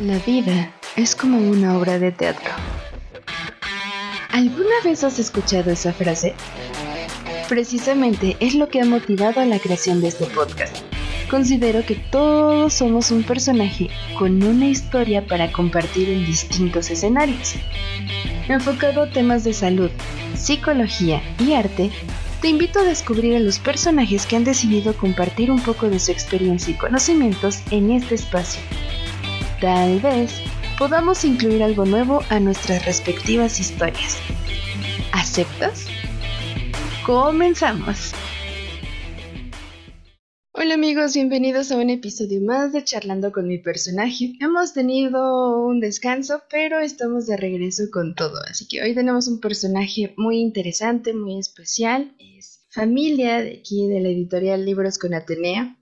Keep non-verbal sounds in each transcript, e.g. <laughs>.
La vida es como una obra de teatro. ¿Alguna vez has escuchado esa frase? Precisamente es lo que ha motivado a la creación de este podcast. Considero que todos somos un personaje con una historia para compartir en distintos escenarios. Enfocado a temas de salud, psicología y arte, te invito a descubrir a los personajes que han decidido compartir un poco de su experiencia y conocimientos en este espacio. Tal vez podamos incluir algo nuevo a nuestras respectivas historias. ¿Aceptas? Comenzamos. Hola amigos, bienvenidos a un episodio más de Charlando con mi personaje. Hemos tenido un descanso, pero estamos de regreso con todo. Así que hoy tenemos un personaje muy interesante, muy especial. Es familia de aquí de la editorial Libros con Atenea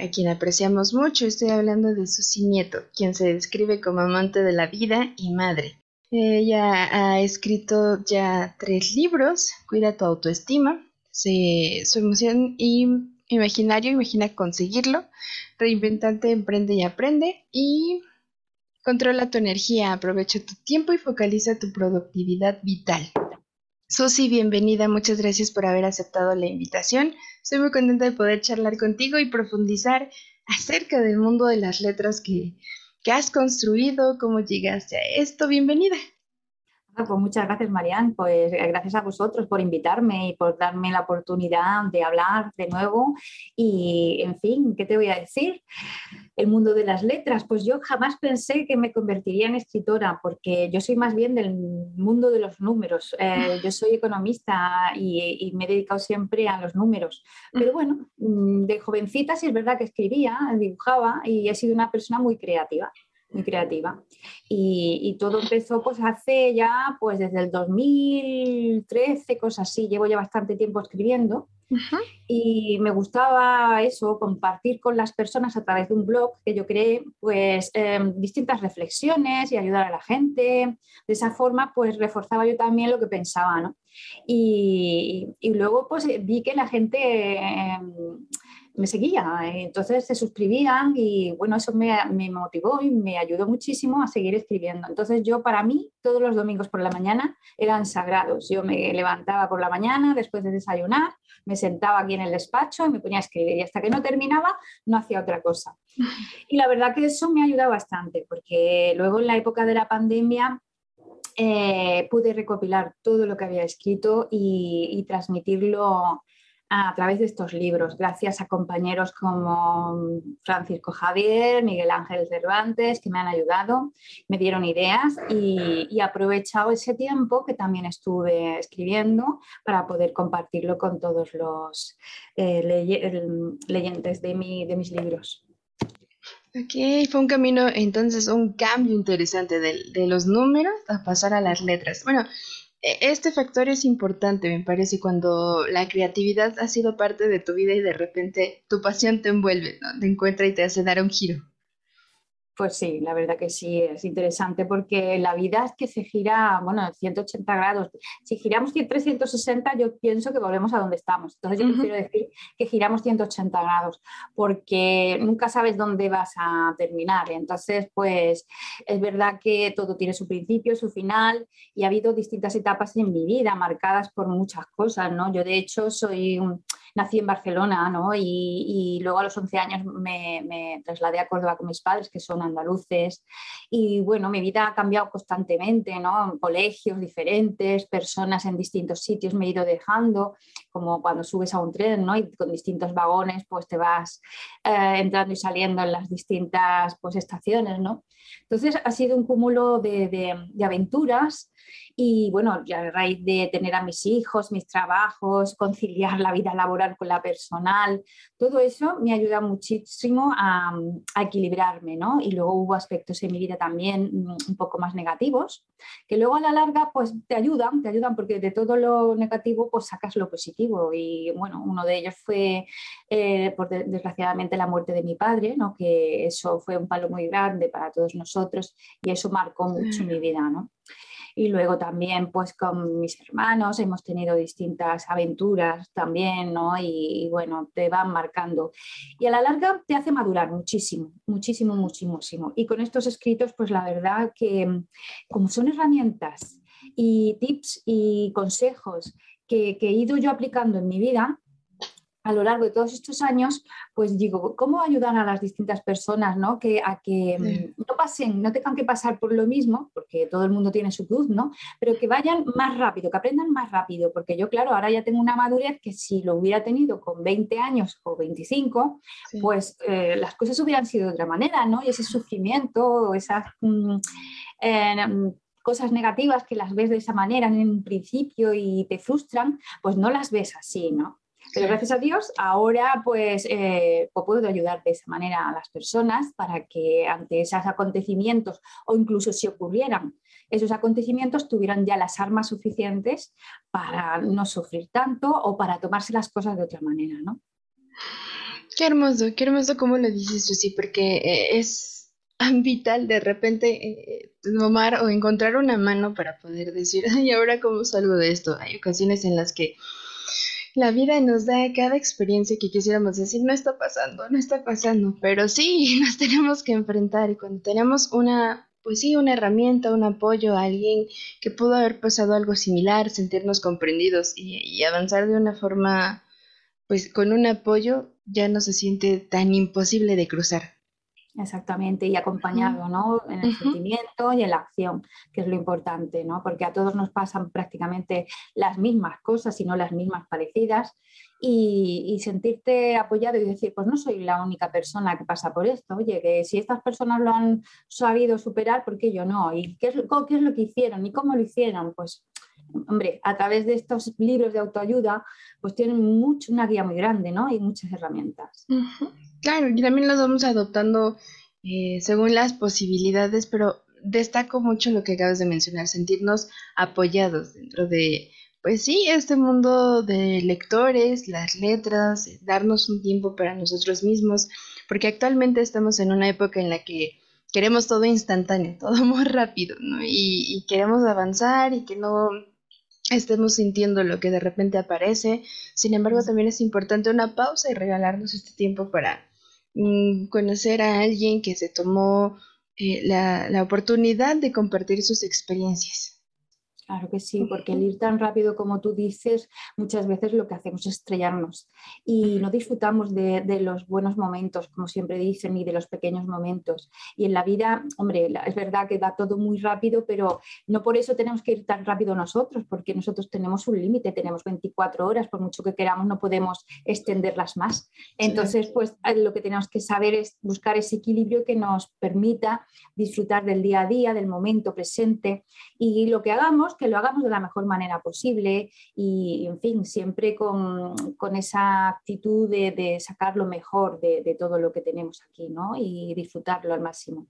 a quien apreciamos mucho. Estoy hablando de Susi Nieto, quien se describe como amante de la vida y madre. Ella ha escrito ya tres libros, Cuida tu autoestima, su emoción y imaginario, imagina conseguirlo, Reinventante, emprende y aprende y Controla tu energía, aprovecha tu tiempo y focaliza tu productividad vital. Susi, bienvenida, muchas gracias por haber aceptado la invitación. Estoy muy contenta de poder charlar contigo y profundizar acerca del mundo de las letras que, que has construido, cómo llegaste a esto. Bienvenida. Pues muchas gracias, Marian. Pues eh, gracias a vosotros por invitarme y por darme la oportunidad de hablar de nuevo. Y, en fin, ¿qué te voy a decir? El mundo de las letras. Pues yo jamás pensé que me convertiría en escritora, porque yo soy más bien del mundo de los números. Eh, yo soy economista y, y, me he dedicado siempre a los números. Pero bueno, mm, de jovencita sí es verdad que escribía, dibujaba y he sido una persona muy creativa muy creativa. Y, todo empezó pues hace ya, pues desde el 2013, cosas así, llevo ya bastante tiempo escribiendo. Y me gustaba eso, compartir con las personas a través de un blog que yo creé, pues em, distintas reflexiones y ayudar a la gente. De esa forma, pues reforzaba yo también lo que pensaba, ¿no? Y, y luego, pues vi que la gente em, me seguía, entonces se suscribían y bueno, eso me, me, motivó y me ayudó muchísimo a seguir escribiendo. Entonces yo para mí todos los domingos por la mañana eran sagrados. Yo me levantaba por la mañana después de desayunar, me sentaba aquí en el despacho y me ponía a escribir y hasta que no terminaba no hacía otra cosa. <laughs> Y la verdad que eso me ha ayudado bastante porque luego en la época de la pandemia eh, pude recopilar todo lo que había escrito y, y transmitirlo a través de estos libros, gracias a compañeros como Francisco Javier, Miguel Ángel Cervantes, que me han ayudado, me dieron ideas y, he aprovechado ese tiempo que también estuve escribiendo para poder compartirlo con todos los eh, leyentes de, de mis libros. Ok, fue un camino, entonces, un cambio interesante de, de los números a pasar a las letras. Bueno, este factor es importante, me parece, cuando la creatividad ha sido parte de tu vida y de repente tu pasión te envuelve, ¿no? te encuentra y te hace dar un giro. Pues sí, la verdad que sí, es interesante porque la vida es que se gira, bueno, 180 grados. Si giramos 360, yo pienso que volvemos a donde estamos. Entonces yo prefiero decir que giramos 180 grados porque nunca sabes dónde vas a terminar. Entonces, pues es verdad que todo tiene su principio, su final y ha habido distintas etapas en mi vida marcadas por muchas cosas, ¿no? Yo de hecho soy un nací en Barcelona, ¿no? Y, luego a los 11 años me, trasladé a Córdoba con mis padres, que son andaluces. Y bueno, mi vida ha cambiado constantemente, ¿no? Colegios diferentes, personas en distintos sitios me he ido dejando, como cuando subes a un tren, ¿no? Y con distintos vagones, pues te vas eh, entrando y saliendo en las distintas pues, estaciones, ¿no? Entonces ha sido un cúmulo de, aventuras y bueno, a raíz de tener a mis hijos, mis trabajos, conciliar la vida laboral con la personal, todo eso me ayuda muchísimo a, equilibrarme, ¿no? Y luego hubo aspectos en mi vida también mm, un poco más negativos, que luego a la larga pues te ayudan, te ayudan porque de todo lo negativo pues sacas lo positivo Y bueno, uno de ellos fue, eh, por desgraciadamente, la muerte de mi padre, ¿no? que eso fue un palo muy grande para todos nosotros y eso marcó mucho mi vida. ¿no? y luego también pues con mis hermanos hemos tenido distintas aventuras también, ¿no? Y, bueno, te van marcando. Y a la larga te hace madurar muchísimo, muchísimo, muchísimo. Y con estos escritos, pues la verdad que como son herramientas y tips y consejos que, que he ido yo aplicando en mi vida, a lo largo de todos estos años, pues digo, ¿cómo ayudar a las distintas personas ¿no? que, a que mm, no pasen, no tengan que pasar por lo mismo, porque todo el mundo tiene su cruz, ¿no? Pero que vayan más rápido, que aprendan más rápido, porque yo, claro, ahora ya tengo una madurez que si lo hubiera tenido con 20 años o 25, pues eh, las cosas hubieran sido de otra manera, ¿no? Y ese sufrimiento, esas... Mm, eh, cosas negativas que las ves de esa manera en un principio y te frustran, pues no las ves así, ¿no? Pero gracias a Dios, ahora pues, eh, pues, puedo ayudar de esa manera a las personas para que ante esos acontecimientos o incluso si ocurrieran esos acontecimientos tuvieran ya las armas suficientes para no sufrir tanto o para tomarse las cosas de otra manera, ¿no? Qué hermoso, qué hermoso como lo dices, sí, porque eh, es vital de repente eh, tomar o encontrar una mano para poder decir, y ahora cómo salgo de esto. Hay ocasiones en las que la vida nos da cada experiencia que quisiéramos decir, no está pasando, no está pasando, pero sí, <laughs> nos tenemos que enfrentar y cuando tenemos una, pues sí, una herramienta, un apoyo a alguien que pudo haber pasado algo similar, sentirnos comprendidos y, avanzar de una forma, pues con un apoyo, ya no se siente tan imposible de cruzar. Exactamente, y acompañado ¿no? en el sentimiento y en la acción, que es lo importante, ¿no? porque a todos nos pasan prácticamente las mismas cosas, y no las mismas parecidas, y, sentirte apoyado y decir, pues no soy la única persona que pasa por esto, oye, que si estas personas lo han sabido superar, ¿por qué yo no? ¿Y qué es, qué es lo que hicieron? ¿Y cómo lo hicieron? Pues hombre, a través de estos libros de autoayuda, pues tienen mucho, una guía muy grande, ¿no? Y muchas herramientas. Claro, y también las vamos adoptando eh, según las posibilidades, pero destaco mucho lo que acabas de mencionar, sentirnos apoyados dentro de, pues sí, este mundo de lectores, las letras, darnos un tiempo para nosotros mismos, porque actualmente estamos en una época en la que queremos todo instantáneo, <laughs> todo muy rápido, ¿no? Y, y queremos avanzar y que no estemos sintiendo lo que de repente aparece. Sin embargo, también es importante una pausa y regalarnos este tiempo para Mm, conocer a alguien que se tomó eh, la, la oportunidad de compartir sus experiencias. Claro que sí, porque el ir tan rápido como tú dices, muchas veces lo que hacemos es estrellarnos y no disfrutamos de, los buenos momentos, como siempre dicen, ni de los pequeños momentos. Y en la vida, hombre, es verdad que va todo muy rápido, pero no por eso tenemos que ir tan rápido nosotros, porque nosotros tenemos un límite, tenemos 24 horas, por mucho que queramos, no podemos extenderlas más. Entonces, pues eh, lo que tenemos que saber es buscar ese equilibrio que nos permita disfrutar del día a día, del momento presente y lo que hagamos que lo hagamos de la mejor manera posible y, en fin, siempre con, esa actitud de, sacar lo mejor de, todo lo que tenemos aquí, ¿no? Y disfrutarlo al máximo.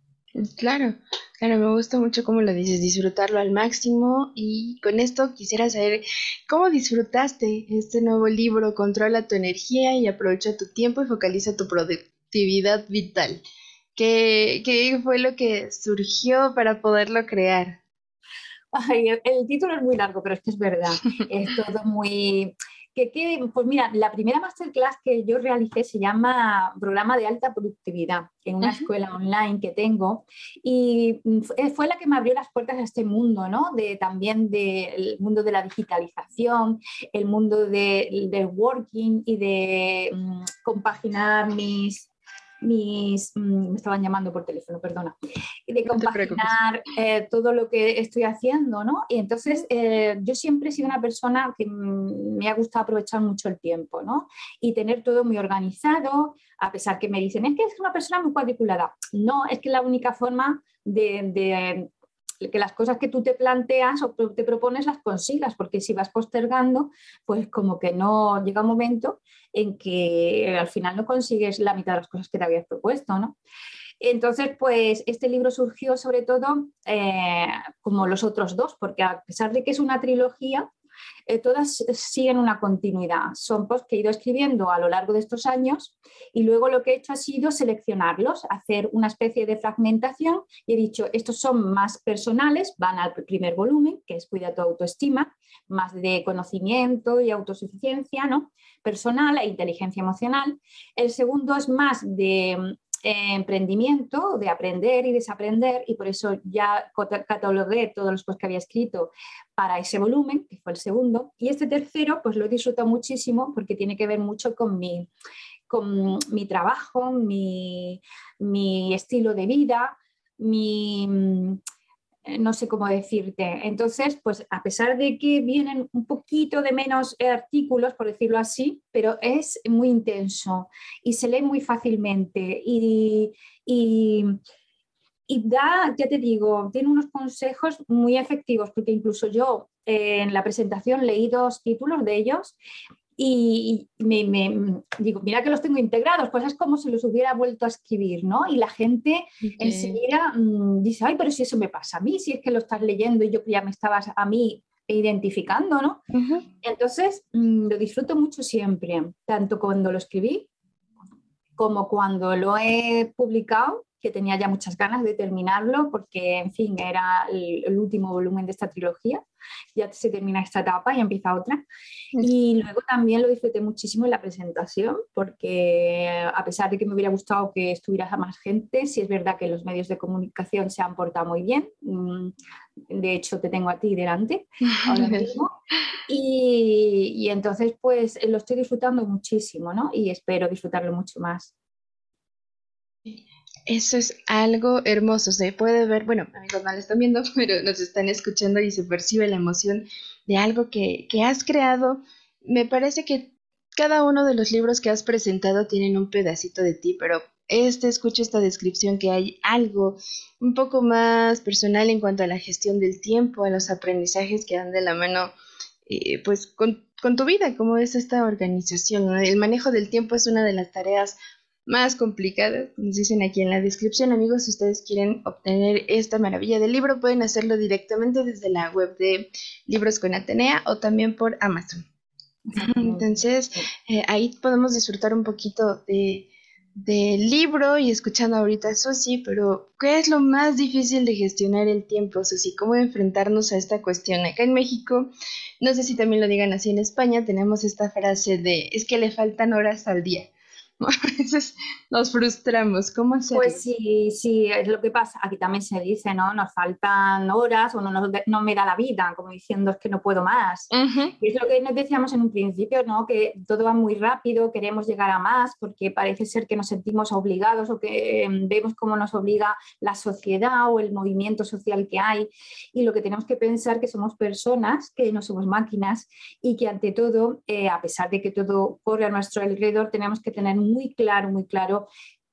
Claro, claro, me gusta mucho cómo lo dices, disfrutarlo al máximo y con esto quisiera saber cómo disfrutaste este nuevo libro, Controla tu energía y aprovecha tu tiempo y focaliza tu productividad vital. ¿Qué, qué fue lo que surgió para poderlo crear? El, título es muy largo, pero es que es verdad. Es todo muy... Que, pues mira, la primera masterclass que yo realicé se llama Programa de Alta Productividad en una escuela online que tengo y fue la que me abrió las puertas a este mundo, ¿no? De, también del mundo de la digitalización, el mundo del de working y de mm, compaginar mis, mis, mm, me estaban llamando por teléfono, perdona, de compaginar eh, todo lo que estoy haciendo, ¿no? Y entonces eh, yo siempre he sido una persona que mm, me ha gustado aprovechar mucho el tiempo, ¿no? Y tener todo muy organizado, a pesar que me dicen, es que es una persona muy cuadriculada. No, es que la única forma de que las cosas que tú te planteas o te propones las consigas, porque si vas postergando, pues como que no llega un momento en que al final no consigues la mitad de las cosas que te habías propuesto, ¿no? Entonces, pues este libro surgió sobre todo eh, como los otros dos, porque a pesar de que es una trilogía, eh, todas siguen una continuidad. Son posts que he ido escribiendo a lo largo de estos años y luego lo que he hecho ha sido seleccionarlos, hacer una especie de fragmentación y he dicho, estos son más personales, van al primer volumen, que es Cuida tu autoestima, más de conocimiento y autosuficiencia, ¿no? Personal e inteligencia emocional. El segundo es más de emprendimiento, de aprender y desaprender, y por eso ya catalogué todos los posts que había escrito para ese volumen, que fue el segundo. Y este tercero, pues lo he disfrutado muchísimo porque tiene que ver mucho con mi, con mi trabajo, mi, mi estilo de vida, mi eh, no sé cómo decirte. Entonces, pues a pesar de que vienen un poquito de menos artículos, por decirlo así, pero es muy intenso y se lee muy fácilmente y, y, da, ya te digo, tiene unos consejos muy efectivos, porque incluso yo eh, en la presentación leí dos títulos de ellos y me, digo, mira que los tengo integrados, pues es como si los hubiera vuelto a escribir, ¿no? Y la gente enseguida mm, dice, ay, pero si eso me pasa a mí, si es que lo estás leyendo y yo ya me estabas a mí identificando, ¿no? Entonces, mm, lo disfruto mucho siempre, tanto cuando lo escribí como cuando lo he publicado que tenía ya muchas ganas de terminarlo porque, en fin, era el, último volumen de esta trilogía. Ya se termina esta etapa y empieza otra. Y luego también lo disfruté muchísimo en la presentación porque, a pesar de que me hubiera gustado que estuviera más gente, sí es verdad que los medios de comunicación se han portado muy bien. Mm, de hecho, te tengo a ti delante <laughs> ahora mismo. Y, y entonces, pues lo estoy disfrutando muchísimo, ¿no? Y espero disfrutarlo mucho más. Eso es algo hermoso, se puede ver, bueno, amigos no lo están viendo, <laughs> pero nos están escuchando y se percibe la emoción de algo que, que has creado. Me parece que cada uno de los libros que has presentado tienen un pedacito de ti, pero este, escucho esta descripción que hay algo un poco más personal en cuanto a la gestión del tiempo, a los aprendizajes que dan de la mano, eh, pues con, con, tu vida, como es esta organización. El manejo del tiempo es una de las tareas más complicadas, nos dicen aquí en la descripción, amigos, si ustedes quieren obtener esta maravilla del libro, pueden hacerlo directamente desde la web de Libros con Atenea o también por Amazon. Entonces, eh, ahí podemos disfrutar un poquito de, del libro y escuchando ahorita a Susi, pero ¿qué es lo más difícil de gestionar el tiempo, Susi? ¿Cómo enfrentarnos a esta cuestión? Acá en México, no sé si también lo digan así en España, tenemos esta frase de es que le faltan horas al día. <laughs> A veces nos frustramos. ¿Cómo hacerlo? Pues sí, sí, es lo que pasa. Aquí también se dice, ¿no? Nos faltan horas o no, no me da la vida, como diciendo es que no puedo más. Y es lo que nos decíamos en un principio, ¿no? Que todo va muy rápido, queremos llegar a más porque parece ser que nos sentimos obligados o que em, vemos cómo nos obliga la sociedad o el movimiento social que hay. Y lo que tenemos que pensar que somos personas, que no somos máquinas y que ante todo, eh, a pesar de que todo corre a nuestro alrededor, tenemos que tener un muy claro, muy claro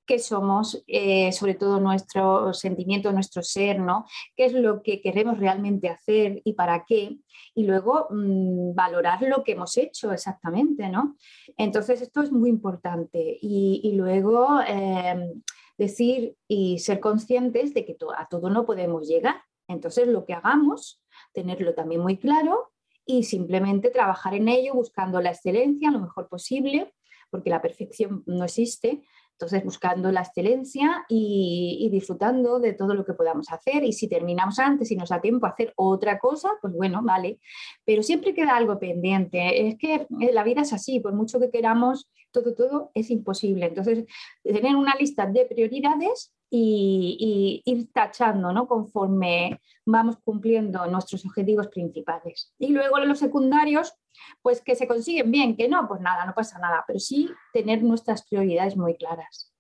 qué somos, eh, sobre todo nuestro sentimiento, nuestro ser, ¿no? ¿Qué es lo que queremos realmente hacer y para qué? Y luego mm, valorar lo que hemos hecho exactamente, ¿no? Entonces esto es muy importante. Y, luego em, decir y ser conscientes de que a todo no podemos llegar. Entonces lo que hagamos, tenerlo también muy claro y simplemente trabajar en ello buscando la excelencia lo mejor posible porque la perfección no existe. Entonces, buscando la excelencia y, disfrutando de todo lo que podamos hacer. Y si terminamos antes y nos da tiempo a hacer otra cosa, pues bueno, vale. Pero siempre queda algo pendiente. Es que eh, la vida es así, por mucho que queramos, todo, todo es imposible. Entonces, tener una lista de prioridades y, ir tachando ¿no? conforme vamos cumpliendo nuestros objetivos principales. Y luego los secundarios, pues que se consiguen bien, que no, pues nada, no pasa nada, pero sí tener nuestras prioridades muy claras.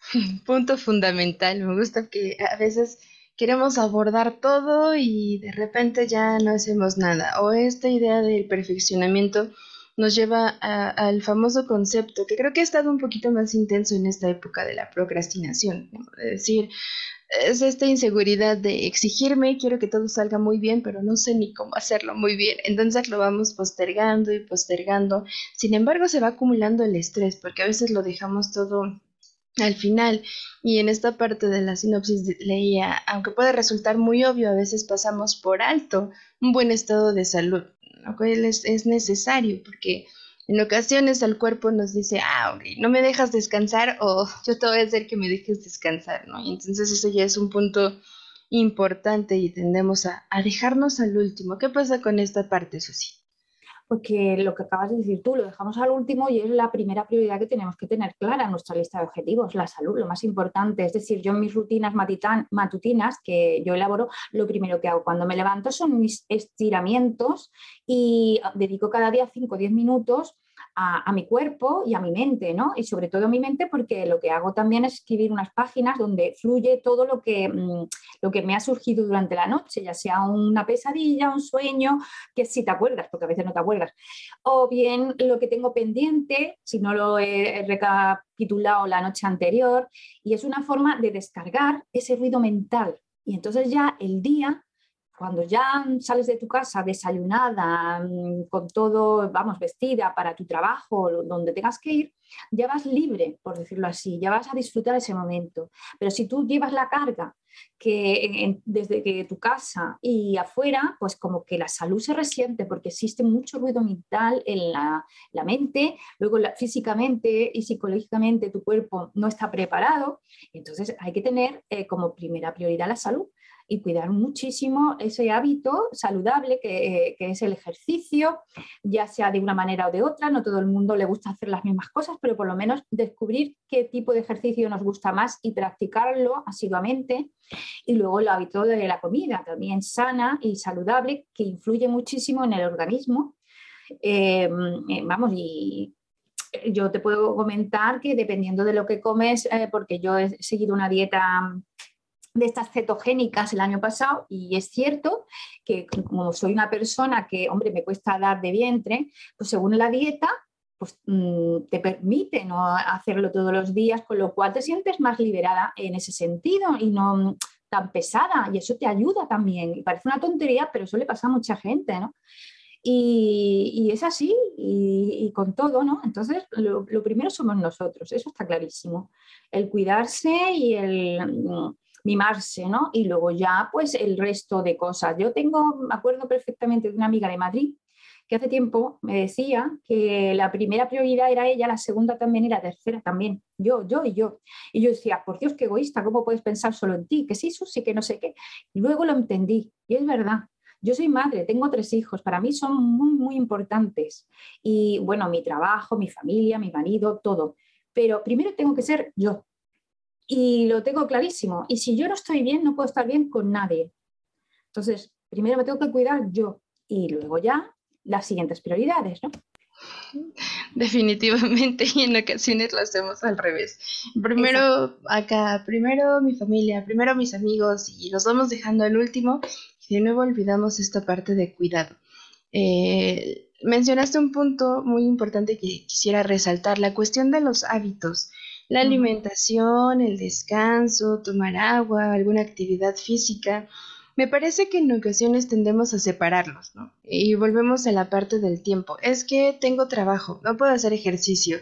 <laughs> Punto fundamental, me gusta que a veces queremos abordar todo y de repente ya no hacemos nada. O esta idea del perfeccionamiento nos lleva al famoso concepto, que creo que ha estado un poquito más intenso en esta época de la procrastinación, es decir, es esta inseguridad de exigirme, quiero que todo salga muy bien, pero no sé ni cómo hacerlo muy bien. Entonces lo vamos postergando y postergando. Sin embargo, se va acumulando el estrés, porque a veces lo dejamos todo al final. Y en esta parte de la sinopsis leía, aunque puede resultar muy obvio, a veces pasamos por alto un buen estado de salud, lo cual es, es necesario porque en ocasiones el cuerpo nos dice, ah, no me dejas descansar o yo te voy a hacer que me dejes descansar, ¿no? Y entonces eso ya es un punto importante y tendemos a, a dejarnos al último. ¿Qué pasa con esta parte, Susi? Porque lo que acabas de decir tú, lo dejamos al último y es la primera prioridad que tenemos que tener clara en nuestra lista de objetivos, la salud, lo más importante. Es decir, yo en mis rutinas matutinas que yo elaboro, lo primero que hago cuando me levanto son mis estiramientos y dedico cada día 5 o 10 minutos a, mi cuerpo y a mi mente, ¿no? Y sobre todo a mi mente porque lo que hago también es escribir unas páginas donde fluye todo lo que, mm, lo que me ha surgido durante la noche, ya sea una pesadilla, un sueño, que si te acuerdas, porque a veces no te acuerdas, o bien lo que tengo pendiente, si no lo he recapitulado la noche anterior, y es una forma de descargar ese ruido mental. Y entonces ya el día cuando ya sales de tu casa desayunada, mm, con todo, vamos, vestida para tu trabajo, donde tengas que ir, ya vas libre, por decirlo así, ya vas a disfrutar ese momento. Pero si tú llevas la carga que desde que tu casa y afuera, pues como que la salud se resiente porque existe mucho ruido mental en la, mente, luego físicamente y psicológicamente tu cuerpo no está preparado, entonces hay que tener eh, como primera prioridad la salud y cuidar muchísimo ese hábito saludable que, es el ejercicio, ya sea de una manera o de otra. No todo el mundo le gusta hacer las mismas cosas, pero por lo menos descubrir qué tipo de ejercicio nos gusta más y practicarlo asiduamente. Y luego el hábito de la comida, también sana y saludable, que influye muchísimo en el organismo. Eh, eh, vamos, y yo te puedo comentar que dependiendo de lo que comes, eh, porque yo he seguido una dieta de estas cetogénicas el año pasado y es cierto que como soy una persona que, hombre, me cuesta dar de vientre, pues según la dieta, pues mm, te permite no hacerlo todos los días, con lo cual te sientes más liberada en ese sentido y no tan pesada y eso te ayuda también. Y parece una tontería, pero eso le pasa a mucha gente, ¿no? Y, es así, y, con todo, ¿no? Entonces, lo, lo, primero somos nosotros, eso está clarísimo. El cuidarse y el, mimarse, ¿no? Y luego ya, pues el resto de cosas. Yo tengo, me acuerdo perfectamente de una amiga de Madrid que hace tiempo me decía que la primera prioridad era ella, la segunda también y la tercera también, yo, yo y yo. Y yo decía, por Dios, qué egoísta, ¿cómo puedes pensar solo en ti? Que sí, sí, que no sé qué. Y luego lo entendí, y es verdad. Yo soy madre, tengo tres hijos, para mí son muy, muy importantes. Y bueno, mi trabajo, mi familia, mi marido, todo. Pero primero tengo que ser yo, y lo tengo clarísimo. Y si yo no estoy bien, no puedo estar bien con nadie. Entonces, primero me tengo que cuidar yo y luego ya las siguientes prioridades, ¿no? Definitivamente, <laughs> y en ocasiones lo hacemos al revés. Primero acá, primero mi familia, primero mis amigos, y los vamos dejando al último, y de nuevo olvidamos esta parte de cuidado. Eh, mencionaste un punto muy importante que quisiera resaltar, la cuestión de los hábitos. La alimentación, el descanso, tomar agua, alguna actividad física. Me parece que en ocasiones tendemos a separarlos, ¿no? Y volvemos a la parte del tiempo. Es que tengo trabajo, no puedo hacer ejercicio.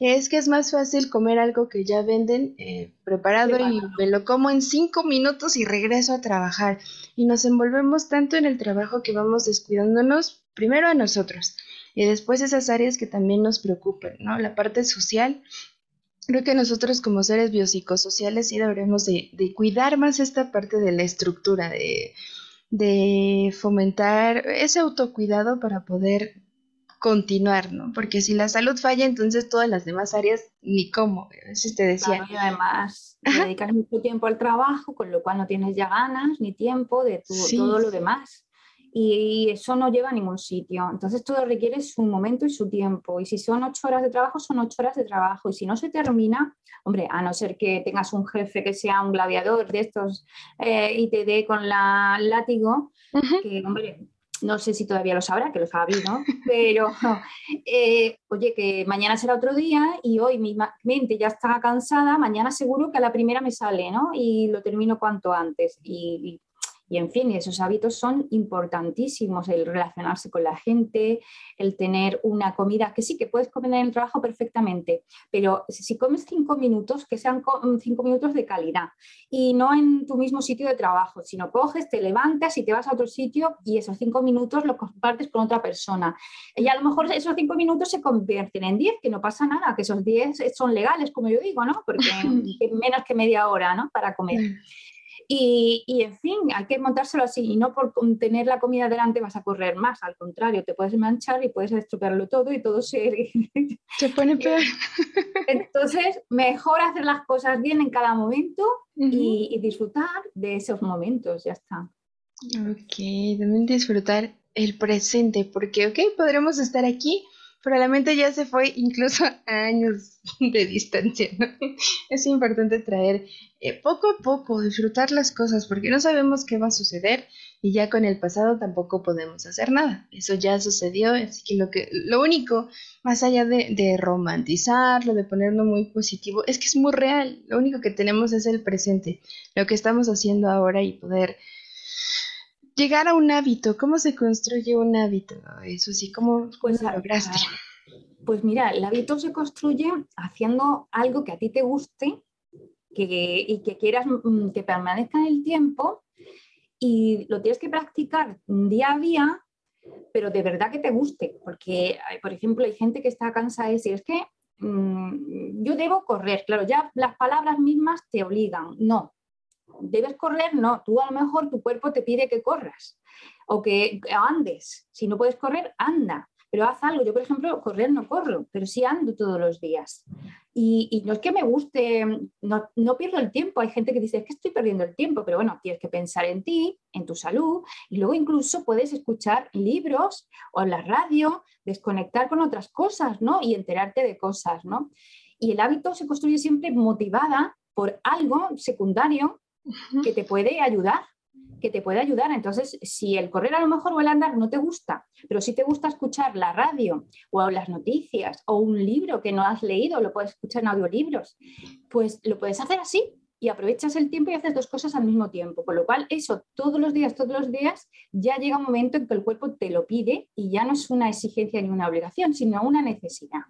Es que es más fácil comer algo que ya venden eh, preparado y me lo como en cinco minutos y regreso a trabajar. Y nos envolvemos tanto en el trabajo que vamos descuidándonos primero a nosotros y después esas áreas que también nos preocupan, ¿no? La parte social Creo que nosotros como seres biopsicosociales sí deberemos de, cuidar más esta parte de la estructura, de, de fomentar ese autocuidado para poder continuar, ¿no? Porque si la salud falla, entonces todas las demás áreas ni cómo, si te decía. y además dedicas mucho tiempo al trabajo, con lo cual no tienes ya ganas ni tiempo de todo lo demás y eso no lleva a ningún sitio. Entonces todo requiere su momento y su tiempo. Y si son ocho horas de trabajo, son ocho horas de trabajo. Y si no se termina, hombre, a no ser que tengas un jefe que sea un gladiador de estos eh, y te dé con la látigo, que hombre, no sé si todavía lo sabrá, que lo sabe, ¿no? Pero, eh, oye, que mañana será otro día y hoy mi mente ya está cansada, mañana seguro que a la primera me sale, ¿no? Y lo termino cuanto antes. Y, Y en fin, esos hábitos son importantísimos, el relacionarse con la gente, el tener una comida que sí que puedes comer en el trabajo perfectamente, pero si comes cinco minutos, que sean cinco minutos de calidad y no en tu mismo sitio de trabajo, sino coges, te levantas y te vas a otro sitio y esos cinco minutos los compartes con otra persona. Y a lo mejor esos cinco minutos se convierten en diez, que no pasa nada, que esos diez son legales, como yo digo, ¿no? Porque <laughs> menos que media hora, ¿no? Para comer. Y, en fin, hay que montárselo así y no por tener la comida delante vas a correr más, al contrario, te puedes manchar y puedes estropearlo todo y todo se... <laughs> Se pone peor. <laughs> Entonces, mejor hacer las cosas bien en cada momento y, disfrutar de esos momentos, ya está. Ok, también disfrutar el presente, porque, ok, podremos estar aquí pero la mente ya se fue incluso <laughs> a años de distancia. <laughs> Es importante traer eh, poco a poco, disfrutar las cosas, porque no sabemos qué va a suceder y ya con el pasado tampoco podemos hacer nada. Eso ya sucedió, así que lo, que, lo único, más allá de, de romantizarlo, de ponerlo muy positivo, es que es muy real. Lo único que tenemos es el presente, lo que estamos haciendo ahora y poder llegar a un hábito, ¿cómo se construye un hábito? Eso sí, ¿cómo, pues, lo lograste? Pues mira, el hábito se construye haciendo algo que a ti te guste que, y que quieras mm, que permanezca en el tiempo y lo tienes que practicar día a día, pero de verdad que te guste, porque, por ejemplo, hay gente que está cansada de decir, es que mm, yo debo correr, claro, ya las palabras mismas te obligan, no, debes correr, no, tú a lo mejor tu cuerpo te pide que corras o que andes. Si no puedes correr, anda, pero haz algo. Yo, por ejemplo, correr no corro, pero sí ando todos los días. Y, no es que me guste, no, no, pierdo el tiempo. Hay gente que dice, que estoy perdiendo el tiempo, pero bueno, tienes que pensar en ti, en tu salud, y luego incluso puedes escuchar libros o en la radio, desconectar con otras cosas, ¿no? Y enterarte de cosas, ¿no? Y el hábito se construye siempre motivada por algo secundario que te puede ayudar, que te puede ayudar. Entonces, si el correr a lo mejor o el andar no te gusta, pero si te gusta escuchar la radio o las noticias o un libro que no has leído, lo puedes escuchar en audiolibros, pues lo puedes hacer así y aprovechas el tiempo y haces dos cosas al mismo tiempo. Con lo cual, eso todos los días, todos los días, ya llega un momento en que el cuerpo te lo pide y ya no es una exigencia ni una obligación, sino una necesidad.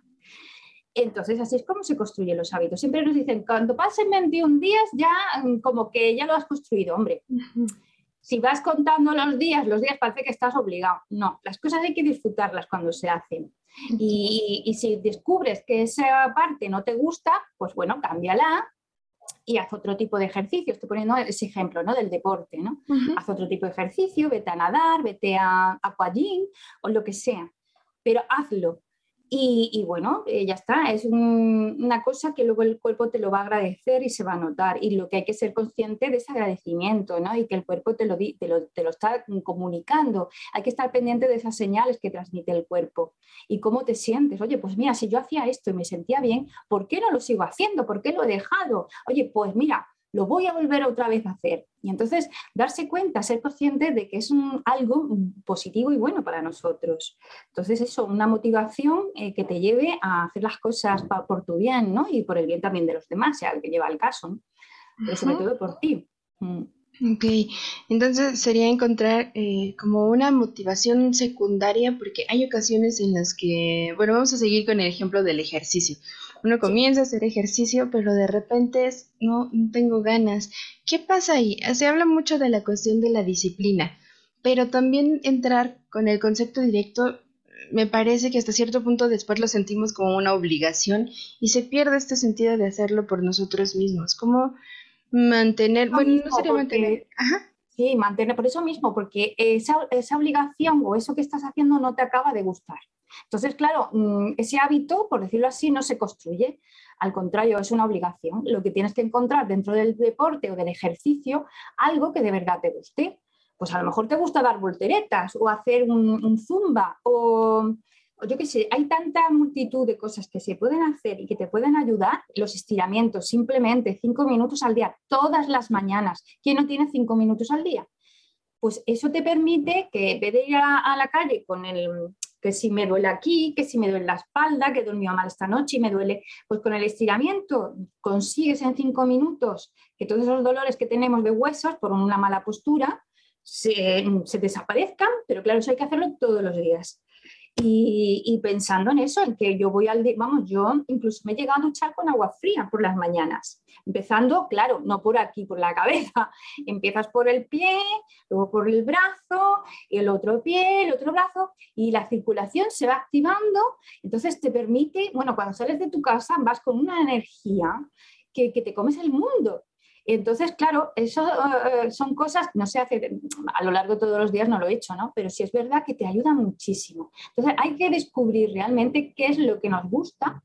Entonces, así es como se construyen los hábitos. Siempre nos dicen, cuando pasen 21 días, ya mm, como que ya lo has construido, hombre. <laughs> Si vas contando los días, los días parece que estás obligado. No, las cosas hay que disfrutarlas cuando se hacen. Y, si descubres que esa parte no te gusta, pues bueno, cámbiala y haz otro tipo de ejercicio. Estoy poniendo ese ejemplo ¿no? del deporte. ¿no? Haz otro tipo de ejercicio, vete a nadar, vete a aquagym o lo que sea. Pero hazlo, y, bueno, eh, ya está, es una cosa que luego el cuerpo te lo va a agradecer y se va a notar. Y lo que hay que ser consciente de ese agradecimiento, ¿no? Y que el cuerpo te lo, te lo, te lo está comunicando. Hay que estar pendiente de esas señales que transmite el cuerpo. Y cómo te sientes. Oye, pues mira, si yo hacía esto y me sentía bien, ¿por qué no lo sigo haciendo? ¿Por qué lo he dejado? Oye, pues mira, lo voy a volver otra vez a hacer. Y entonces darse cuenta, ser consciente de que es algo positivo y bueno para nosotros. Entonces eso, una motivación eh, que te lleve a hacer las cosas por tu bien ¿no? y por el bien también de los demás, sea el que lleva el caso, pero sobre todo por ti. Mm. Ok, entonces sería encontrar eh, como una motivación secundaria porque hay ocasiones en las que, bueno, vamos a seguir con el ejemplo del ejercicio. Uno comienza a hacer ejercicio, pero de repente es, no, no tengo ganas. ¿Qué pasa ahí? Se habla mucho de la cuestión de la disciplina, pero también entrar con el concepto directo me parece que hasta cierto punto después lo sentimos como una obligación y se pierde este sentido de hacerlo por nosotros mismos. ¿Cómo mantener, bueno, no sería mantener, Sí, mantener, por eso mismo, porque esa, esa obligación o eso que estás haciendo no te acaba de gustar. Entonces, claro, mm, ese hábito, por decirlo así, no se construye. Al contrario, es una obligación. Lo que tienes que encontrar dentro del deporte o del ejercicio, algo que de verdad te guste. Pues a lo mejor te gusta dar volteretas o hacer un, zumba o, yo qué sé, hay tanta multitud de cosas que se pueden hacer y que te pueden ayudar. Los estiramientos, simplemente cinco minutos al día, todas las mañanas. ¿Quién no tiene cinco minutos al día? Pues eso te permite que en vez de ir a la calle con el, que si me duele aquí, que si me duele la espalda, que he dormido mal esta noche y me duele, pues con el estiramiento consigues en cinco minutos que todos esos dolores que tenemos de huesos por una mala postura, se, se desaparezcan, pero claro, eso hay que hacerlo todos los días. Y, pensando en eso, en que yo voy al, vamos, yo incluso me he llegado a duchar con agua fría por las mañanas, empezando, claro, no por aquí, por la cabeza, <laughs> empiezas por el pie, luego por el brazo, y el otro pie, el otro brazo, y la circulación se va activando, entonces te permite, bueno, cuando sales de tu casa vas con una energía que, que te comes el mundo, entonces, claro, eso eh, son cosas, no se hace a lo largo de todos los días, no lo he hecho, ¿no? Pero sí es verdad que te ayuda muchísimo. Entonces, hay que descubrir realmente qué es lo que nos gusta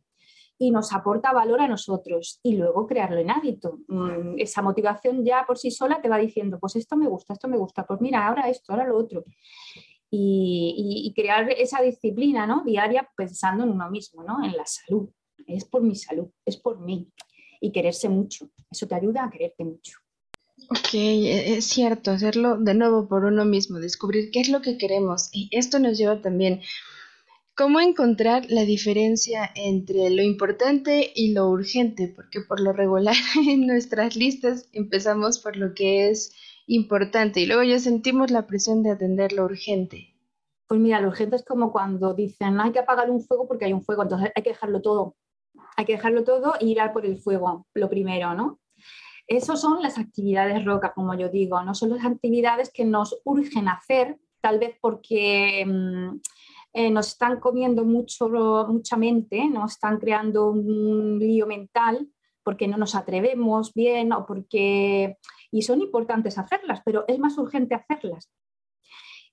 y nos aporta valor a nosotros y luego crearlo en hábito. Mm, esa motivación ya por sí sola te va diciendo, pues esto me gusta, esto me gusta, pues mira, ahora esto, ahora lo otro. Y, y crear esa disciplina ¿no? diaria pensando en uno mismo, ¿no? en la salud. Es por mi salud, es por mí y quererse mucho. Eso te ayuda a quererte mucho. Ok, e, es cierto, hacerlo de nuevo por uno mismo, descubrir qué es lo que queremos. Y esto nos lleva también cómo encontrar la diferencia entre lo importante y lo urgente, porque por lo regular <laughs> en nuestras listas empezamos por lo que es importante y luego ya sentimos la presión de atender lo urgente. Pues mira, lo urgente es como cuando dicen hay que apagar un fuego porque hay un fuego, entonces hay que dejarlo todo hay que dejarlo todo e ir a por el fuego, lo primero, ¿no? Esas son las actividades roca, como yo digo, no son las actividades que nos urgen hacer, tal vez porque mm, eh, nos están comiendo mucho, mucha mente, nos están creando un lío mental porque no nos atrevemos bien o porque... Y son importantes hacerlas, pero es más urgente hacerlas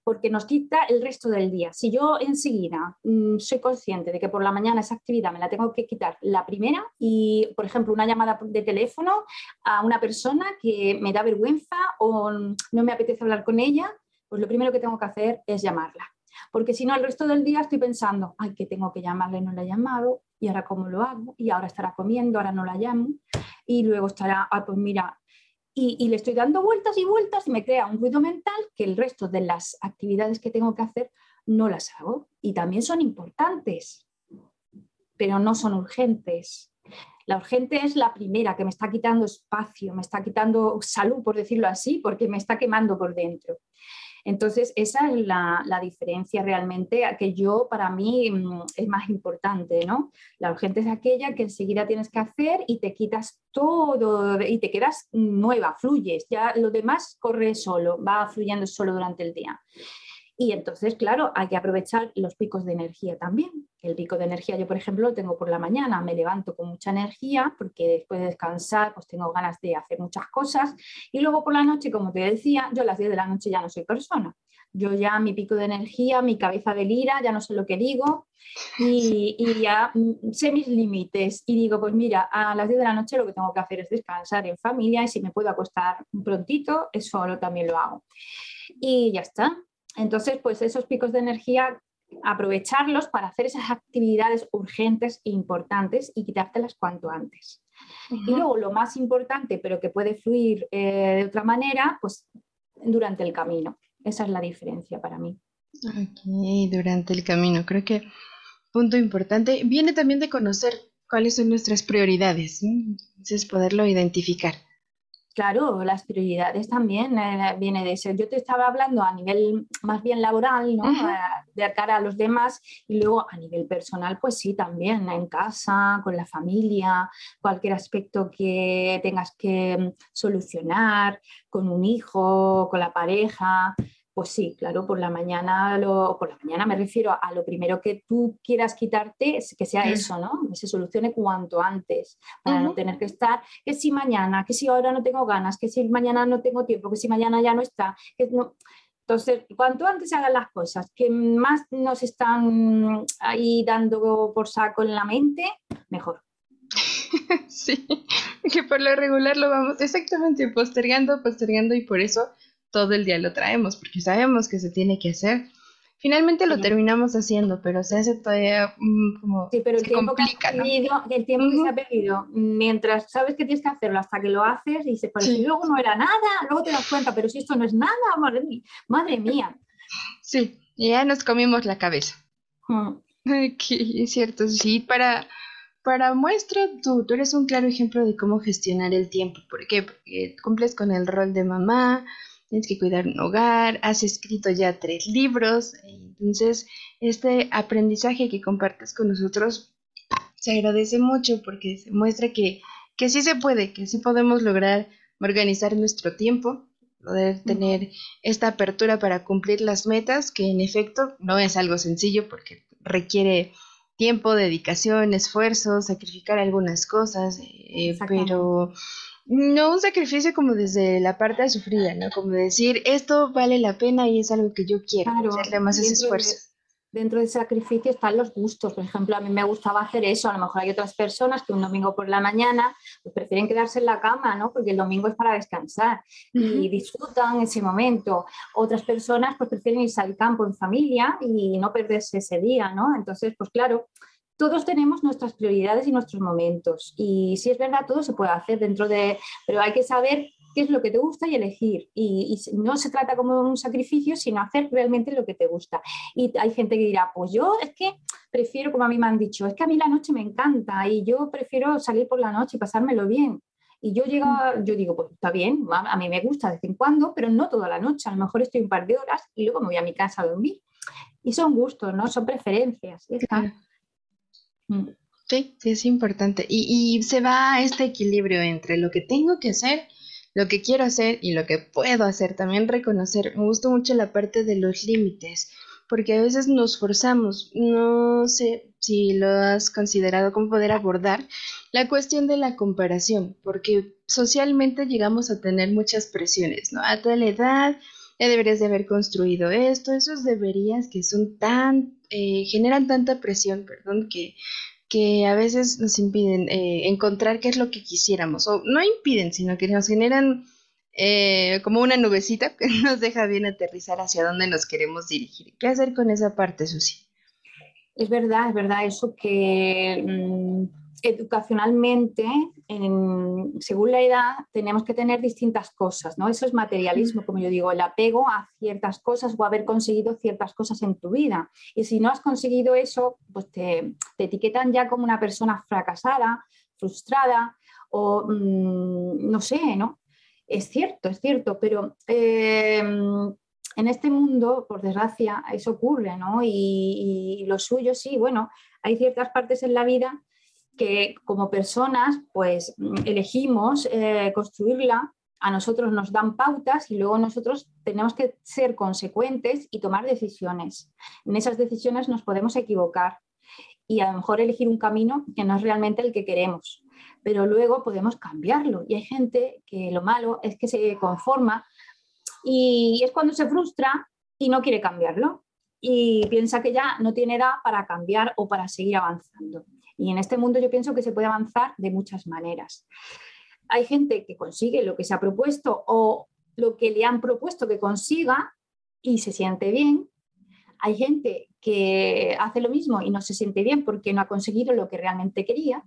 porque nos quita el resto del día. Si yo enseguida mm, soy consciente de que por la mañana esa actividad me la tengo que quitar la primera y, por ejemplo, una llamada de teléfono a una persona que me da vergüenza o no me apetece hablar con ella, pues lo primero que tengo que hacer es llamarla. Porque si no, el resto del día estoy pensando, ay, que tengo que llamarla y no la he llamado, y ahora cómo lo hago, y ahora estará comiendo, ahora no la llamo, y luego estará, ah, pues mira, y, le estoy dando vueltas y vueltas y me crea un ruido mental que el resto de las actividades que tengo que hacer no las hago. Y también son importantes, pero no son urgentes. La urgente es la primera que me está quitando espacio, me está quitando salud, por decirlo así, porque me está quemando por dentro. Entonces, esa es la, diferencia realmente que yo, para mí, mm, es más importante, ¿no? La urgente es aquella que enseguida tienes que hacer y te quitas todo y te quedas nueva, fluyes, ya lo demás corre solo, va fluyendo solo durante el día. Y entonces, claro, hay que aprovechar los picos de energía también. El pico de energía yo, por ejemplo, lo tengo por la mañana, me levanto con mucha energía porque después de descansar pues tengo ganas de hacer muchas cosas y luego por la noche, como te decía, yo a las 10 de la noche ya no soy persona. Yo ya mi pico de energía, mi cabeza delira, ya no sé lo que digo y, y ya mm, sé mis límites y digo, pues mira, a las 10 de la noche lo que tengo que hacer es descansar en familia y si me puedo acostar prontito, eso también lo hago. Y ya está, entonces, pues esos picos de energía, aprovecharlos para hacer esas actividades urgentes e importantes y quitártelas cuanto antes. Y luego lo más importante, pero que puede fluir eh, de otra manera, pues durante el camino. Esa es la diferencia para mí. Ok, durante el camino. Creo que punto importante viene también de conocer cuáles son nuestras prioridades. Entonces, poderlo identificar. Claro, las prioridades también eh, viene de ser. Yo te estaba hablando a nivel más bien laboral, ¿no? De cara a los demás, y luego a nivel personal, pues sí, también en casa, con la familia, cualquier aspecto que tengas que mm, solucionar, con un hijo, con la pareja. Pues sí, claro, por la mañana, lo, por la mañana me refiero a lo primero que tú quieras quitarte, que sea eso, ¿no? Que se solucione cuanto antes, para no tener que estar, que si mañana, que si ahora no tengo ganas, que si mañana no tengo tiempo, que si mañana ya no está, que no... Entonces, cuanto antes se hagan las cosas que más nos están ahí dando por saco en la mente, mejor. <laughs> Sí, que por lo regular lo vamos exactamente postergando, postergando y por eso todo el día lo traemos, porque sabemos que se tiene que hacer. Finalmente lo terminamos haciendo, pero se hace todavía mm, como sí, pero el tiempo complica, que el tiempo que se ha perdido, mientras sabes que tienes que hacerlo hasta que lo haces y se parece, luego no era nada, luego te das cuenta, pero si esto no es nada, madre, mía. Sí, ya nos comimos la cabeza. Es cierto, sí, para, para muestra, tú, tú eres un claro ejemplo de cómo gestionar el tiempo. ¿Por qué? Porque cumples con el rol de mamá, tienes que cuidar un hogar, has escrito ya tres libros, entonces este aprendizaje que compartes con nosotros se agradece mucho porque se muestra que, que sí se puede, que sí podemos lograr organizar nuestro tiempo, poder tener esta apertura para cumplir las metas, que en efecto no es algo sencillo porque requiere tiempo, dedicación, esfuerzo, sacrificar algunas cosas, eh, pero no un sacrificio como desde la parte sufrida, ¿no? Como decir, esto vale la pena y es algo que yo quiero, hacerle más ese esfuerzo dentro del sacrificio están los gustos. Por ejemplo, a mí me gustaba hacer eso. A lo mejor hay otras personas que un domingo por la mañana pues, prefieren quedarse en la cama, ¿no? Porque el domingo es para descansar y disfrutan ese momento. Otras personas pues prefieren irse al campo en familia y no perderse ese día, ¿no? Entonces, pues claro, todos tenemos nuestras prioridades y nuestros momentos. Y si es verdad, todo se puede hacer dentro de... Pero hay que saber qué es lo que te gusta y elegir. Y, no se trata como un sacrificio, sino hacer realmente lo que te gusta. Y hay gente que dirá, pues yo es que prefiero, como a mí me han dicho, es que a mí la noche me encanta y yo prefiero salir por la noche y pasármelo bien. Y yo llego, yo digo, pues está bien, a mí me gusta de vez en cuando, pero no toda la noche. A lo mejor estoy un par de horas y luego me voy a mi casa a dormir. Y son gustos, ¿no? Son preferencias. Mm. Sí, sí, es importante. Y, se va este equilibrio entre lo que tengo que hacer lo que quiero hacer y lo que puedo hacer. También reconocer, me gustó mucho la parte de los límites, porque a veces nos forzamos, no sé si lo has considerado como poder abordar la cuestión de la comparación, porque socialmente llegamos a tener muchas presiones, ¿no? A tal edad, ya deberías de haber construido esto, esos deberías que son tan, eh, generan tanta presión, perdón, que que a veces nos impiden eh, encontrar qué es lo que quisiéramos, o no impiden, sino que nos generan eh, como una nubecita que <laughs> nos deja bien aterrizar hacia dónde nos queremos dirigir. ¿Qué hacer con esa parte, Susi? Es verdad, es verdad eso que mm, educacionalmente, según la edad, tenemos que tener distintas cosas, ¿no? Eso es materialismo, como yo digo, el apego a ciertas cosas o haber conseguido ciertas cosas en tu vida. Y si no has conseguido eso, pues te, etiquetan ya como una persona fracasada, frustrada o mm, no sé, ¿no? Es cierto, es cierto, pero em, en este mundo, por desgracia, eso ocurre, ¿no? Y, y, lo suyo sí, bueno, hay ciertas partes en la vida que como personas pues elegimos eh, construirla, a nosotros nos dan pautas y luego nosotros tenemos que ser consecuentes y tomar decisiones. En esas decisiones nos podemos equivocar y a lo mejor elegir un camino que no es realmente el que queremos, pero luego podemos cambiarlo. Y hay gente que lo malo es que se conforma y es cuando se frustra y no quiere cambiarlo y piensa que ya no tiene edad para cambiar o para seguir avanzando. Y en este mundo yo pienso que se puede avanzar de muchas maneras. Hay gente que consigue lo que se ha propuesto o lo que le han propuesto que consiga y se siente bien. Hay gente que hace lo mismo y no se siente bien porque no ha conseguido lo que realmente quería.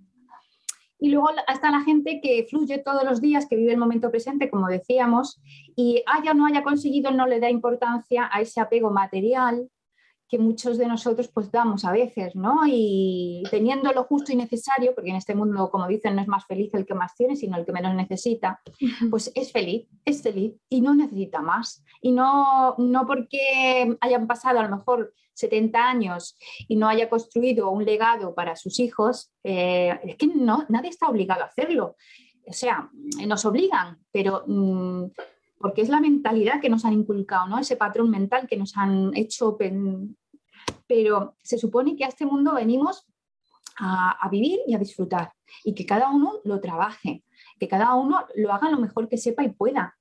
Y luego está la gente que fluye todos los días, que vive el momento presente, como decíamos, y haya o no haya conseguido, no le da importancia a ese apego material, que muchos de nosotros pues damos a veces, ¿no? Y teniendo lo justo y necesario, porque en este mundo, como dicen, no es más feliz el que más tiene, sino el que menos necesita, pues es feliz, es feliz y no necesita más. Y no, no porque hayan pasado a lo mejor 70 años y no haya construido un legado para sus hijos, eh, es que no, nadie está obligado a hacerlo. O sea, nos obligan, pero... Mm, porque es la mentalidad que nos han inculcado, ¿no? ese patrón mental que nos han hecho pero se supone que a este mundo venimos a, vivir y a disfrutar y que cada uno lo trabaje, que cada uno lo haga lo mejor que sepa y pueda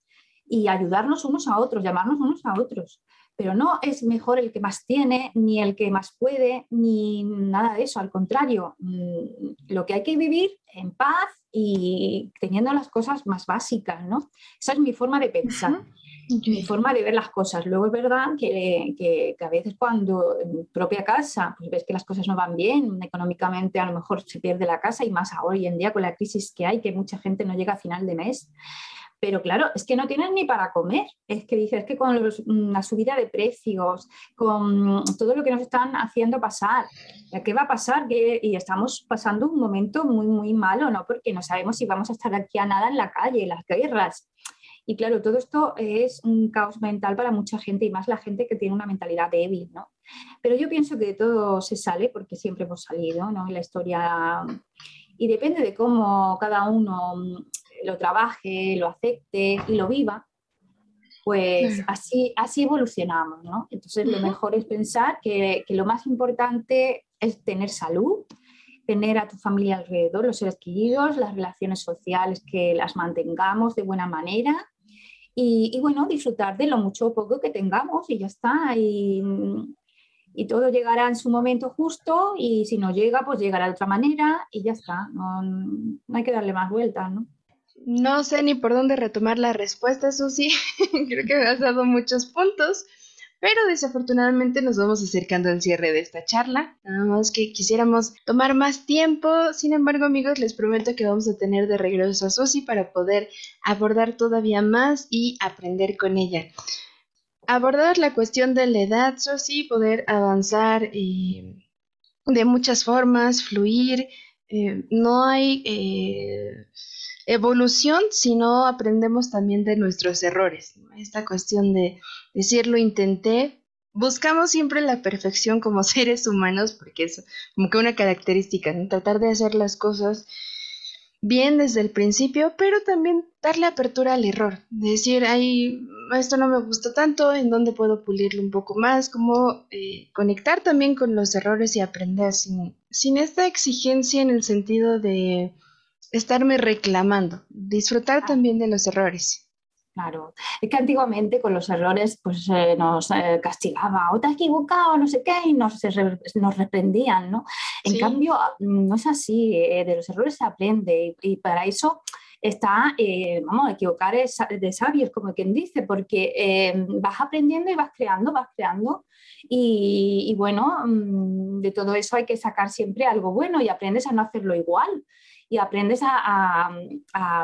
y ayudarnos unos a otros, llamarnos unos a otros. Pero no es mejor el que más tiene, ni el que más puede, ni nada de eso. Al contrario, mm, lo que hay que vivir en paz y teniendo las cosas más básicas, ¿no? Esa es mi forma de pensar mi forma de ver las cosas. Luego es verdad que, que, a veces cuando en propia casa pues ves que las cosas no van bien, económicamente a lo mejor se pierde la casa y más hoy en día con la crisis que hay, que mucha gente no llega a final de mes. Pero claro, es que no tienen ni para comer. Es que dices que con mm, la subida de precios, con todo lo que nos están haciendo pasar, ¿qué va a pasar? y estamos pasando un momento muy, muy malo, ¿no? Porque no sabemos si vamos a estar aquí a nada en la calle, las guerras Y claro, todo esto es un caos mental para mucha gente y más la gente que tiene una mentalidad débil, ¿no? Pero yo pienso que de todo se sale porque siempre hemos salido, ¿no? En la historia y depende de cómo cada uno lo trabaje, lo acepte y lo viva, pues así, así evolucionamos, ¿no? Entonces lo mejor es pensar que, que, lo más importante es tener salud, tener a tu familia alrededor, los seres queridos, las relaciones sociales que las mantengamos de buena manera y, y bueno, disfrutar de lo mucho o poco que tengamos y ya está. Y, y todo llegará en su momento justo y si no llega, pues llegará de otra manera y ya está. No, no hay que darle más vueltas, ¿no? No sé ni por dónde retomar la respuesta, Susi. <laughs> Creo que me has dado muchos puntos, pero desafortunadamente nos vamos acercando al cierre de esta charla. Nada más que quisiéramos tomar más tiempo. Sin embargo, amigos, les prometo que vamos a tener de regreso a Susi para poder abordar todavía más y aprender con ella. Abordar la cuestión de la edad, Susi, poder avanzar eh, de muchas formas, fluir. Eh, no hay. Eh, evolución, sino aprendemos también de nuestros errores. Esta cuestión de decir lo intenté, buscamos siempre la perfección como <laughs> seres humanos, porque es como que una característica, tratar de hacer las cosas bien desde el principio, pero también darle apertura al error, decir, ay, esto no me gustó tanto, en dónde puedo pulirlo un poco más, como eh, conectar también con los errores y aprender sin, sin esta exigencia en el sentido de estarme reclamando, disfrutar ah. también de los errores. Claro, es que antiguamente con los errores pues eh, nos eh, castigaba o te has equivocado, no sé qué, y nos, nos reprendían, ¿no? En cambio, no es así, eh, de los errores se aprende y, para eso está, vamos, equivocar es de sabios, como quien dice, porque vas aprendiendo y vas creando, vas creando y, y, bueno, mm, de todo eso hay que sacar siempre algo bueno y aprendes a no hacerlo igual y aprendes a,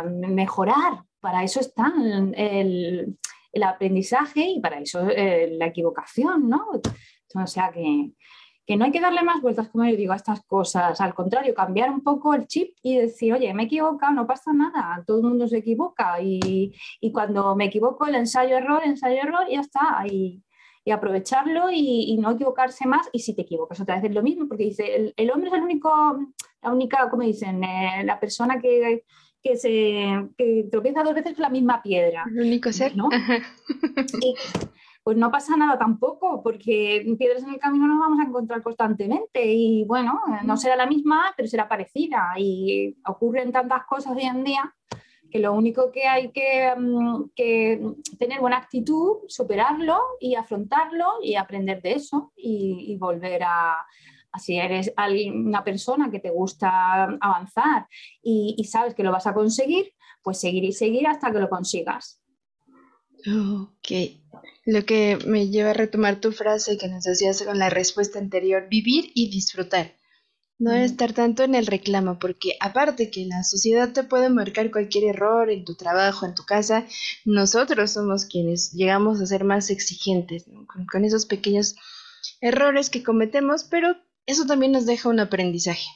mejorar. Para eso está el, aprendizaje y para eso eh, la equivocación, ¿no? O sea que, no hay que darle más vueltas, como yo digo, a estas cosas. Al contrario, cambiar un poco el chip y decir, oye, me he no pasa nada, todo el mundo se equivoca. Y, cuando me equivoco, el ensayo-error, ensayo-error, ya está. Y, y aprovecharlo y, no equivocarse más. Y si te equivocas otra vez es lo mismo, porque dice, el, hombre es el único, la única, como dicen, eh, la persona que, que se que tropieza dos veces con la misma piedra. El único ser, ¿no? pues no pasa nada tampoco, porque piedras en el camino nos vamos a encontrar constantemente y bueno, no será la misma, pero será parecida y ocurren tantas cosas hoy en día que lo único que hay que, mm, tener buena actitud, superarlo y afrontarlo y aprender de eso y, volver a, si eres una persona que te gusta avanzar y, sabes que lo vas a conseguir, pues seguir y seguir hasta que lo consigas. Ok, lo que me lleva a retomar tu frase que nos decías con la respuesta anterior, vivir y disfrutar. No estar tanto en el reclamo, porque aparte que la sociedad te puede marcar cualquier error en tu trabajo, en tu casa, nosotros somos quienes llegamos a ser más exigentes con, esos pequeños errores que cometemos, pero eso también nos deja un aprendizaje.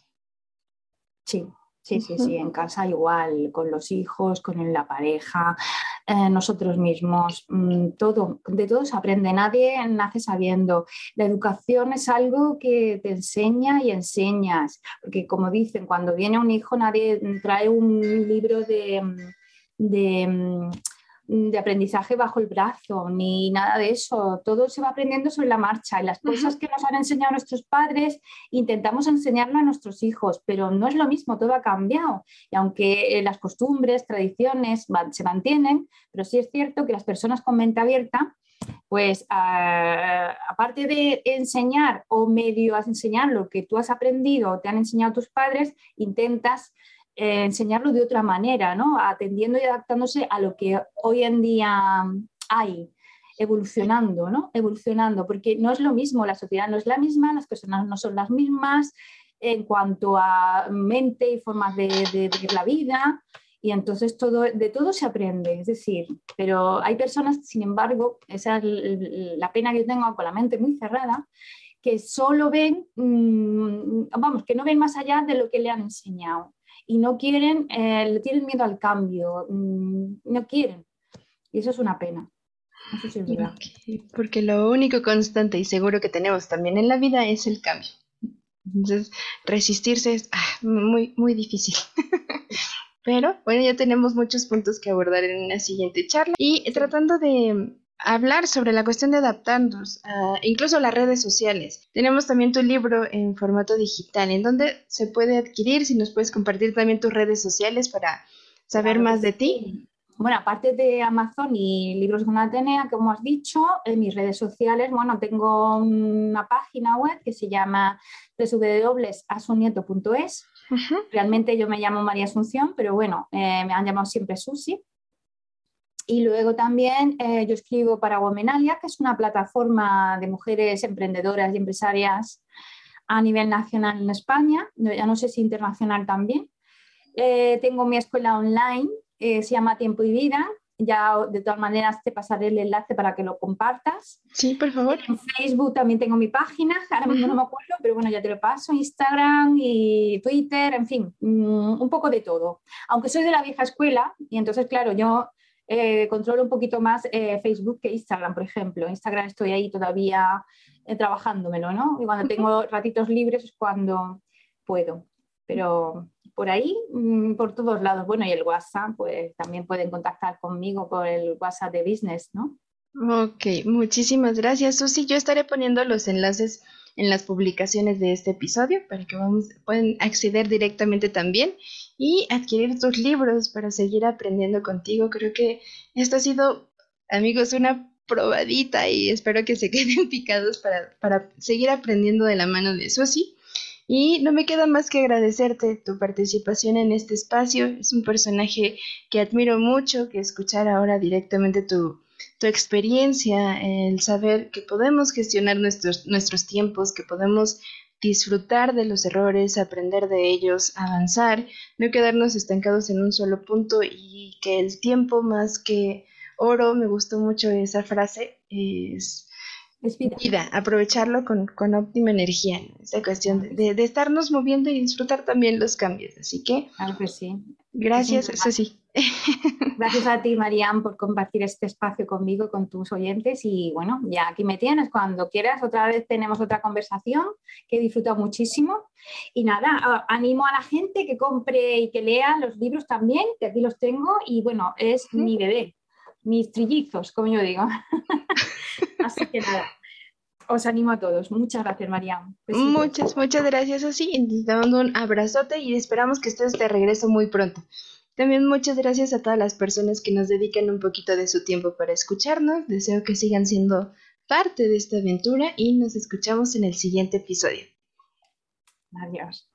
Sí, Sí, sí, sí, en casa igual, con los hijos, con la pareja, eh, nosotros mismos, mm, todo, de todo se aprende, nadie nace sabiendo. La educación es algo que te enseña y enseñas, porque como dicen, cuando viene un hijo nadie trae un libro de, de mm, de aprendizaje bajo el brazo, ni nada de eso. Todo se va aprendiendo sobre la marcha y las cosas que nos han enseñado nuestros padres intentamos enseñarlo a nuestros hijos, pero no es lo mismo, todo ha cambiado. Y aunque eh, las costumbres, tradiciones se mantienen, pero sí es cierto que las personas con mente abierta pues aparte de enseñar o medio a enseñar lo que tú has aprendido o te han enseñado tus padres, intentas eh, enseñarlo de otra manera, ¿no? atendiendo y adaptándose a lo que hoy en día hay, evolucionando, ¿no? evolucionando, porque no es lo mismo, la sociedad no es la misma, las personas no son las mismas en cuanto a mente y formas de, vivir la vida. Y entonces todo, de todo se aprende, es decir, pero hay personas, sin embargo, esa es la pena que yo tengo con la mente muy cerrada, que solo ven, mm, vamos, que no ven más allá de lo que le han enseñado y no quieren, eh, le tienen miedo al cambio, mm, no quieren. Y eso es una pena. Eso sí es verdad. Porque lo único constante y seguro que tenemos también en la vida es el cambio. Entonces, resistirse es ah, muy, muy difícil. <laughs> Pero bueno, ya tenemos muchos puntos que abordar en una siguiente charla. Y tratando de hablar sobre la cuestión de adaptarnos, incluso las redes sociales. Tenemos también tu libro en formato digital, en donde se puede adquirir, si nos puedes compartir también tus redes sociales para saber más de ti. Bueno, aparte de Amazon y Libros con Atenea, como has dicho, en mis redes sociales, bueno, tengo una página web que se llama www.asunieto.es. Realmente yo me llamo María Asunción, pero bueno, eh, me han llamado siempre Susi. Y luego también eh, yo escribo para Womenalia, que es una plataforma de mujeres emprendedoras y empresarias a nivel nacional en España, ya no sé si internacional también. Eh, tengo mi escuela online eh, se llama Tiempo y Vida. Ya de todas maneras te pasaré el enlace para que lo compartas. Sí, por favor. En Facebook también tengo mi página, <laughs> ahora mismo no me acuerdo, pero bueno, ya te lo paso. Instagram y Twitter, en fin, mm, un poco de todo. Aunque soy de la vieja escuela y entonces, claro, yo eh, controlo un poquito más eh, Facebook que Instagram, por ejemplo. Instagram estoy ahí todavía trabajándomelo, ¿no? Y cuando tengo ratitos libres es cuando puedo. Pero por ahí, mm, por todos lados. Bueno, y el WhatsApp, pues también pueden contactar conmigo por el WhatsApp de Business, ¿no? Ok, muchísimas gracias, Susi. Yo estaré poniendo los enlaces en las publicaciones de este episodio para que vamos, pueden acceder directamente también y adquirir tus libros para seguir aprendiendo contigo. Creo que esto ha sido, amigos, una probadita y espero que se <laughs> queden picados para, para seguir aprendiendo de la mano de Susi. Y no me queda más que agradecerte tu participación en este espacio. Es un personaje que admiro mucho, que escuchar ahora directamente tu, tu experiencia, el saber que podemos gestionar nuestros, nuestros tiempos, que podemos disfrutar de los errores, aprender de ellos, avanzar, no quedarnos estancados en un solo punto y que el tiempo más que oro, me gustó mucho esa frase, es es vida. aprovecharlo con, óptima energía, esa cuestión de, de, estarnos moviendo y disfrutar también los cambios. Así que, claro que sí. Gracias, eso sí. <laughs> Gracias a ti, Marian, por compartir este espacio conmigo, con tus oyentes. Y bueno, ya aquí me tienes. Cuando quieras, otra vez tenemos otra conversación que he disfrutado muchísimo. Y nada, animo a la gente que compre y que lea los libros también, que aquí los tengo. Y bueno, es mi bebé, mis trillizos, como yo digo. <laughs> Así que nada, os animo a todos. Muchas gracias, María. Muchas, muchas gracias, así. Te mando un abrazote y esperamos que estés de regreso muy pronto. También muchas gracias a todas las personas que nos dedican un poquito de su tiempo para escucharnos. Deseo que sigan siendo parte de esta aventura y nos escuchamos en el siguiente episodio. Adiós.